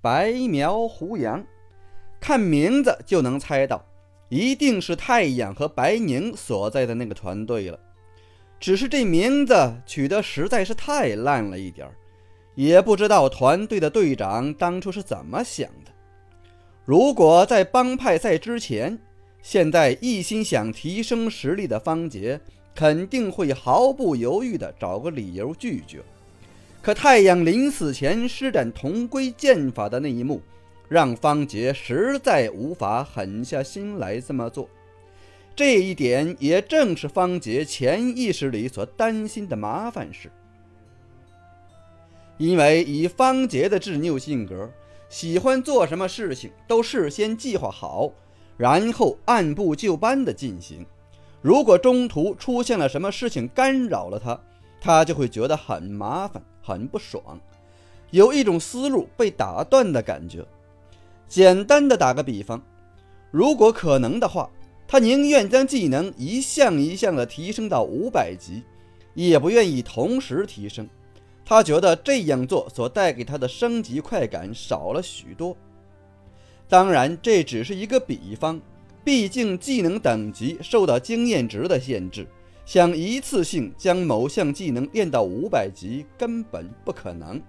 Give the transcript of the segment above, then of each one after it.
白苗胡杨，看名字就能猜到，一定是太阳和白宁所在的那个团队了。只是这名字取得实在是太烂了一点儿，也不知道团队的队长当初是怎么想的。如果在帮派赛之前，现在一心想提升实力的方杰，肯定会毫不犹豫地找个理由拒绝。可太阳临死前施展同归剑法的那一幕，让方杰实在无法狠下心来这么做。这一点也正是方杰潜意识里所担心的麻烦事。因为以方杰的执拗性格，喜欢做什么事情都事先计划好，然后按部就班地进行。如果中途出现了什么事情干扰了他，他就会觉得很麻烦。很不爽，有一种思路被打断的感觉。简单的打个比方，如果可能的话，他宁愿将技能一项一项的提升到五百级，也不愿意同时提升。他觉得这样做所带给他的升级快感少了许多。当然，这只是一个比方，毕竟技能等级受到经验值的限制。想一次性将某项技能练到五百级根本不可能。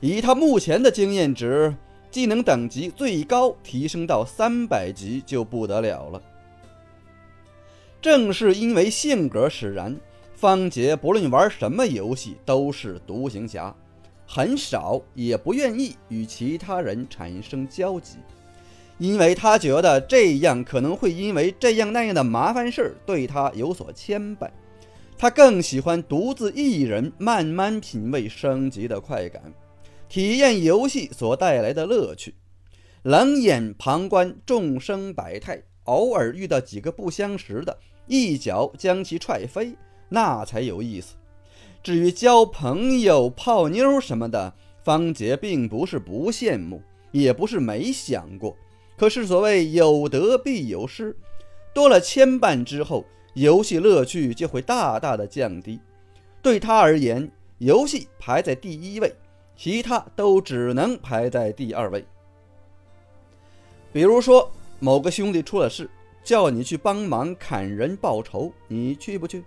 以他目前的经验值，技能等级最高提升到三百级就不得了了。正是因为性格使然，方杰不论玩什么游戏都是独行侠，很少也不愿意与其他人产生交集。因为他觉得这样可能会因为这样那样的麻烦事儿对他有所牵绊，他更喜欢独自一人慢慢品味升级的快感，体验游戏所带来的乐趣，冷眼旁观众生百态，偶尔遇到几个不相识的，一脚将其踹飞，那才有意思。至于交朋友、泡妞什么的，方杰并不是不羡慕，也不是没想过。可是所谓有得必有失，多了牵绊之后，游戏乐趣就会大大的降低。对他而言，游戏排在第一位，其他都只能排在第二位。比如说，某个兄弟出了事，叫你去帮忙砍人报仇，你去不去？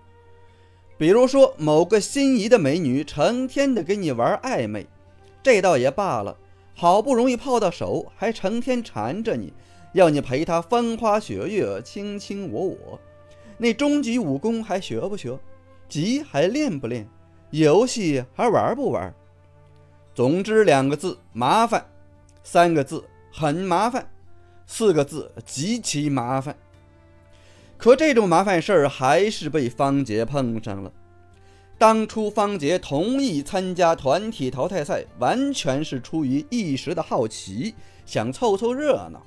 比如说，某个心仪的美女成天的跟你玩暧昧，这倒也罢了。好不容易泡到手，还成天缠着你，要你陪他风花雪月、卿卿我我。那终极武功还学不学？级还练不练？游戏还玩不玩？总之两个字：麻烦；三个字：很麻烦；四个字：极其麻烦。可这种麻烦事儿还是被方杰碰上了。当初方杰同意参加团体淘汰赛，完全是出于一时的好奇，想凑凑热闹。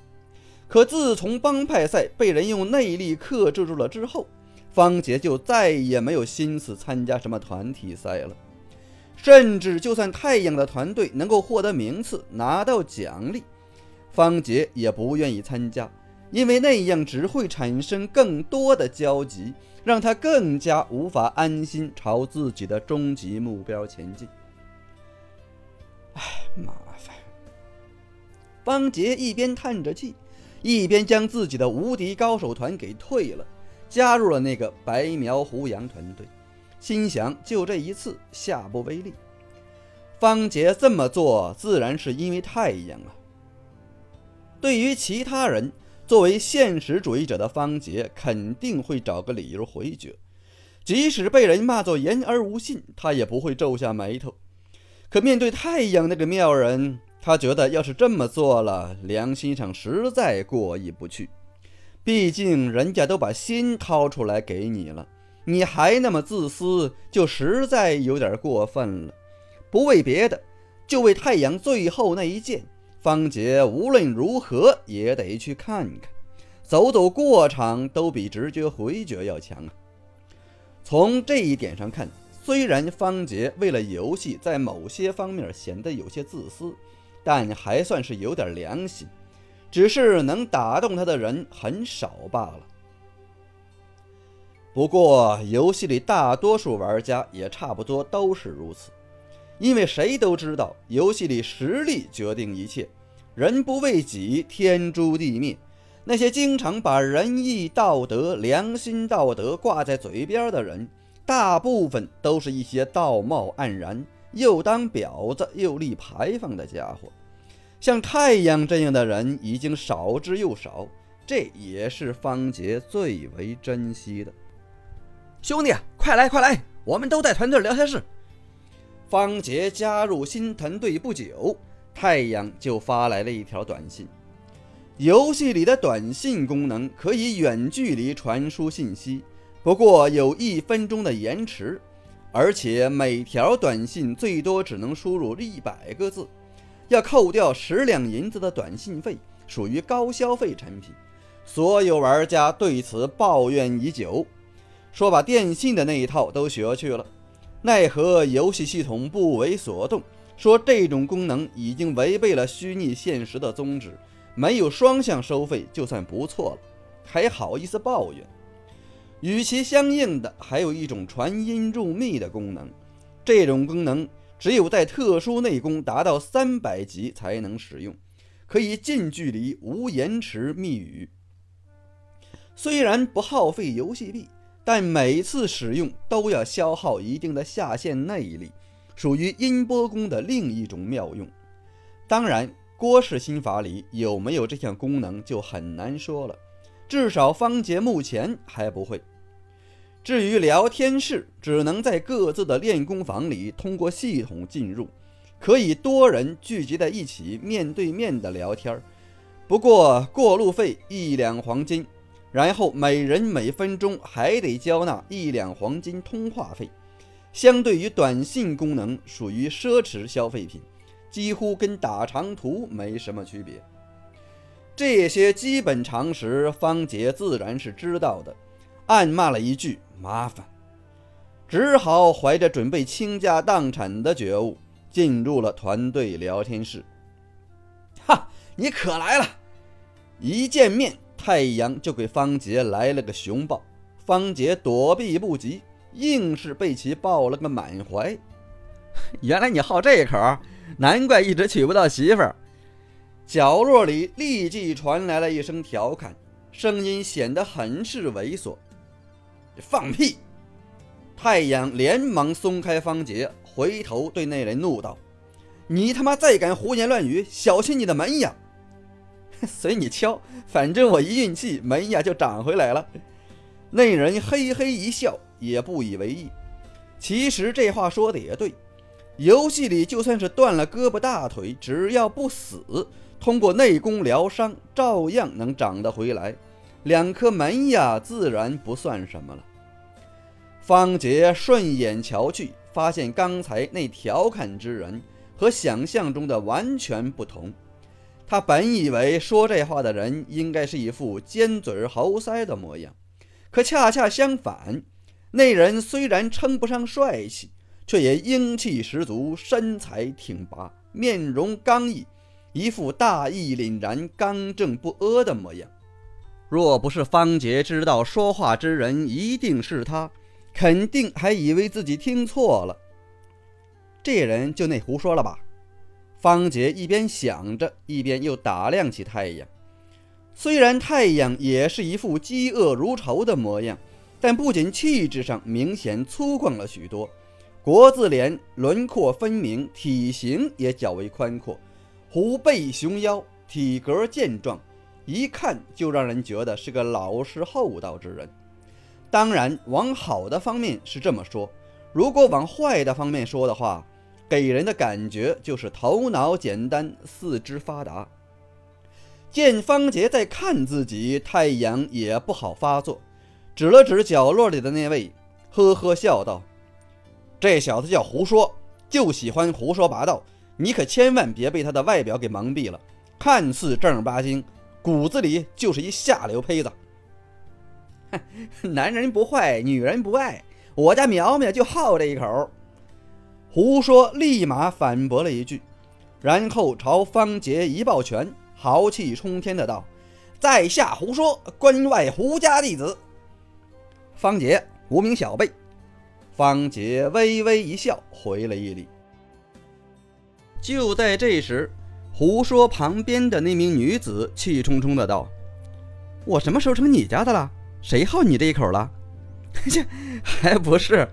可自从帮派赛被人用内力克制住了之后，方杰就再也没有心思参加什么团体赛了。甚至就算太阳的团队能够获得名次，拿到奖励，方杰也不愿意参加，因为那样只会产生更多的交集。让他更加无法安心朝自己的终极目标前进。唉，麻烦！方杰一边叹着气，一边将自己的无敌高手团给退了，加入了那个白苗胡杨团队，心想就这一次，下不为例。方杰这么做，自然是因为太阳啊。对于其他人，作为现实主义者的方杰肯定会找个理由回绝，即使被人骂作言而无信，他也不会皱下眉头。可面对太阳那个妙人，他觉得要是这么做了，良心上实在过意不去。毕竟人家都把心掏出来给你了，你还那么自私，就实在有点过分了。不为别的，就为太阳最后那一剑。方杰无论如何也得去看看，走走过场都比直接回绝要强啊！从这一点上看，虽然方杰为了游戏在某些方面显得有些自私，但还算是有点良心，只是能打动他的人很少罢了。不过，游戏里大多数玩家也差不多都是如此。因为谁都知道，游戏里实力决定一切，人不为己，天诛地灭。那些经常把仁义道德、良心道德挂在嘴边的人，大部分都是一些道貌岸然、又当婊子又立牌坊的家伙。像太阳这样的人已经少之又少，这也是方杰最为珍惜的。兄弟，快来快来，我们都在团队聊天室。方杰加入新团队不久，太阳就发来了一条短信。游戏里的短信功能可以远距离传输信息，不过有一分钟的延迟，而且每条短信最多只能输入一百个字，要扣掉十两银子的短信费，属于高消费产品。所有玩家对此抱怨已久，说把电信的那一套都学去了，奈何游戏系统不为所动，说这种功能已经违背了虚拟现实的宗旨。没有双向收费就算不错了，还好意思抱怨？与其相应的还有一种传音入密的功能，这种功能只有在特殊内功达到三百级才能使用，可以近距离无延迟密语。虽然不耗费游戏币，但每次使用都要消耗一定的下限内力，属于音波功的另一种妙用。当然。郭氏心法里有没有这项功能就很难说了，至少方杰目前还不会。至于聊天室，只能在各自的练功房里通过系统进入，可以多人聚集在一起面对面的聊天儿不过过路费一两黄金，然后每人每分钟还得交纳一两黄金通话费，相对于短信功能属于奢侈消费品。几乎跟打长途没什么区别。这些基本常识，方杰自然是知道的，暗骂了一句“麻烦”，只好怀着准备倾家荡产的觉悟，进入了团队聊天室。哈，你可来了！一见面，太阳就给方杰来了个熊抱，方杰躲避不及，硬是被其抱了个满怀。原来你好这口！难怪一直娶不到媳妇儿。角落里立即传来了一声调侃，声音显得很是猥琐。放屁！太阳连忙松开方杰，回头对那人怒道：“你他妈再敢胡言乱语，小心你的门牙！” 随你敲，反正我一运气，门牙就长回来了。那人嘿嘿一笑，也不以为意。其实这话说的也对。游戏里就算是断了胳膊大腿，只要不死，通过内功疗伤，照样能长得回来。两颗门牙自然不算什么了。方杰顺眼瞧去，发现刚才那调侃之人和想象中的完全不同。他本以为说这话的人应该是一副尖嘴猴腮的模样，可恰恰相反，那人虽然称不上帅气。却也英气十足，身材挺拔，面容刚毅，一副大义凛然、刚正不阿的模样。若不是方杰知道说话之人一定是他，肯定还以为自己听错了。这人就那胡说了吧？方杰一边想着，一边又打量起太阳。虽然太阳也是一副饥饿如仇的模样，但不仅气质上明显粗犷了许多。国字脸，轮廓分明，体型也较为宽阔，虎背熊腰，体格健壮，一看就让人觉得是个老实厚道之人。当然，往好的方面是这么说，如果往坏的方面说的话，给人的感觉就是头脑简单，四肢发达。见方杰在看自己，太阳也不好发作，指了指角落里的那位，呵呵笑道。这小子叫胡说，就喜欢胡说八道。你可千万别被他的外表给蒙蔽了，看似正儿八经，骨子里就是一下流胚子。哼 男人不坏，女人不爱，我家苗苗就好这一口。胡说立马反驳了一句，然后朝方杰一抱拳，豪气冲天的道：“在下胡说，关外胡家弟子。方杰，无名小辈。”方杰微微一笑，回了一礼。就在这时，胡说旁边的那名女子气冲冲的道：“我什么时候成你家的了？谁好你这一口了？”切，还不是。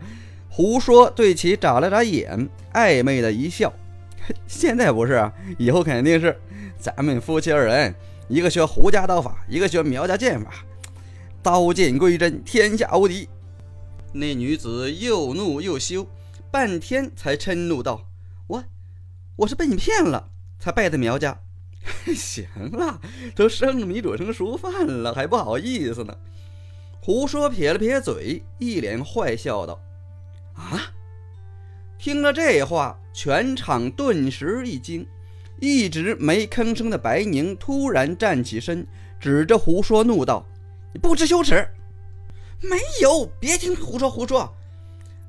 胡说对其眨了眨眼，暧昧的一笑。现在不是，以后肯定是。咱们夫妻二人，一个学胡家刀法，一个学苗家剑法，刀剑归真，天下无敌。那女子又怒又羞，半天才嗔怒道：“我，我是被你骗了，才拜的苗家。行了，都生米煮成熟饭了，还不好意思呢。”胡说撇了撇嘴，一脸坏笑道：“啊！”听了这话，全场顿时一惊。一直没吭声的白宁突然站起身，指着胡说怒道：“你不知羞耻！”没有，别听胡说胡说。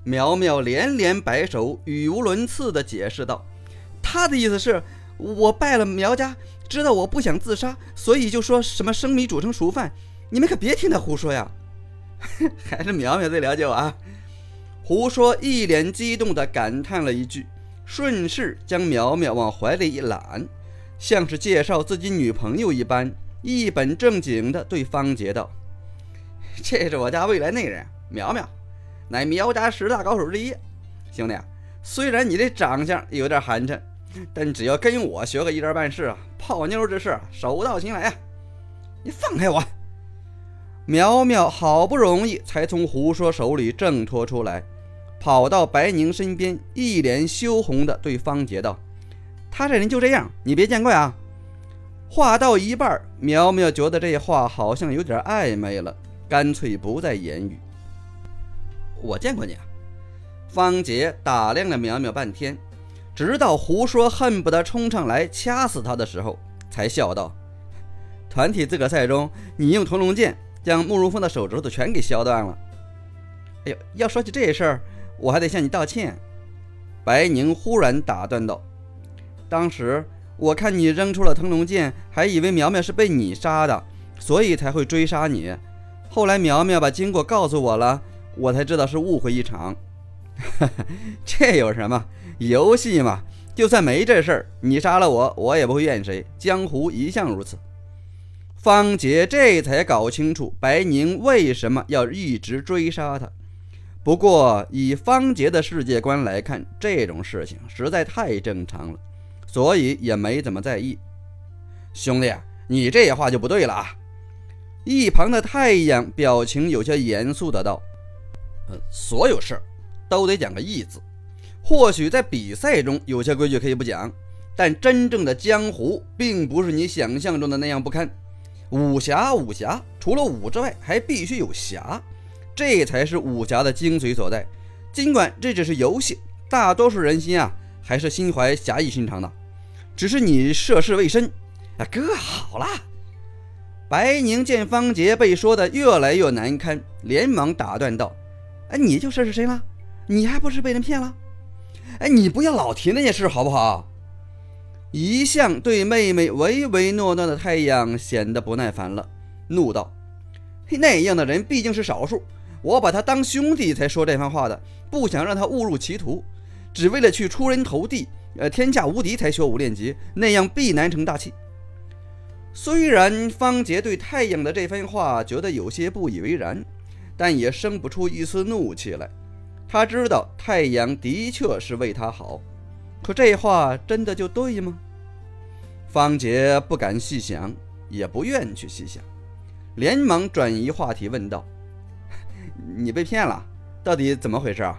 苗苗连连摆手，语无伦次地解释道：“他的意思是，我拜了苗家，知道我不想自杀，所以就说什么生米煮成熟饭。你们可别听他胡说呀！” 还是苗苗最了解我啊！胡说一脸激动地感叹了一句。顺势将苗苗往怀里一揽，像是介绍自己女朋友一般，一本正经地对方杰道：“这是我家未来内人，苗苗，乃苗家十大高手之一。兄弟，虽然你这长相有点寒碜，但只要跟我学个一招半式啊，泡妞之事手到擒来啊！你放开我！”苗苗好不容易才从胡说手里挣脱出来。跑到白宁身边，一脸羞红的对方杰道：“他这人就这样，你别见怪啊。”话到一半，苗苗觉得这话好像有点暧昧了，干脆不再言语。我见过你啊！方杰打量了苗苗半天，直到胡说恨不得冲上来掐死他的时候，才笑道：“团体资格赛中，你用屠龙剑将慕容峰的手指头全给削断了。”哎呦，要说起这事儿。我还得向你道歉。”白宁忽然打断道，“当时我看你扔出了腾龙剑，还以为苗苗是被你杀的，所以才会追杀你。后来苗苗把经过告诉我了，我才知道是误会一场。这有什么？游戏嘛，就算没这事儿，你杀了我，我也不会怨谁。江湖一向如此。”方杰这才搞清楚白宁为什么要一直追杀他。不过，以方杰的世界观来看，这种事情实在太正常了，所以也没怎么在意。兄弟，你这话就不对了啊！一旁的太阳表情有些严肃的道：“呃，所有事都得讲个义字。或许在比赛中有些规矩可以不讲，但真正的江湖并不是你想象中的那样不堪。武侠，武侠，除了武之外，还必须有侠。”这才是武侠的精髓所在。尽管这只是游戏，大多数人心啊还是心怀侠义心肠的。只是你涉世未深啊，哥好了。白宁见方杰被说的越来越难堪，连忙打断道：“哎，你就涉世深了？你还不是被人骗了？哎，你不要老提那件事好不好？”一向对妹妹唯唯诺诺的太阳显得不耐烦了，怒道：“嘿那样的人毕竟是少数。”我把他当兄弟才说这番话的，不想让他误入歧途，只为了去出人头地，呃，天下无敌才学五练级，那样必难成大器。虽然方杰对太阳的这番话觉得有些不以为然，但也生不出一丝怒气来。他知道太阳的确是为他好，可这话真的就对吗？方杰不敢细想，也不愿去细想，连忙转移话题问道。你被骗了，到底怎么回事啊？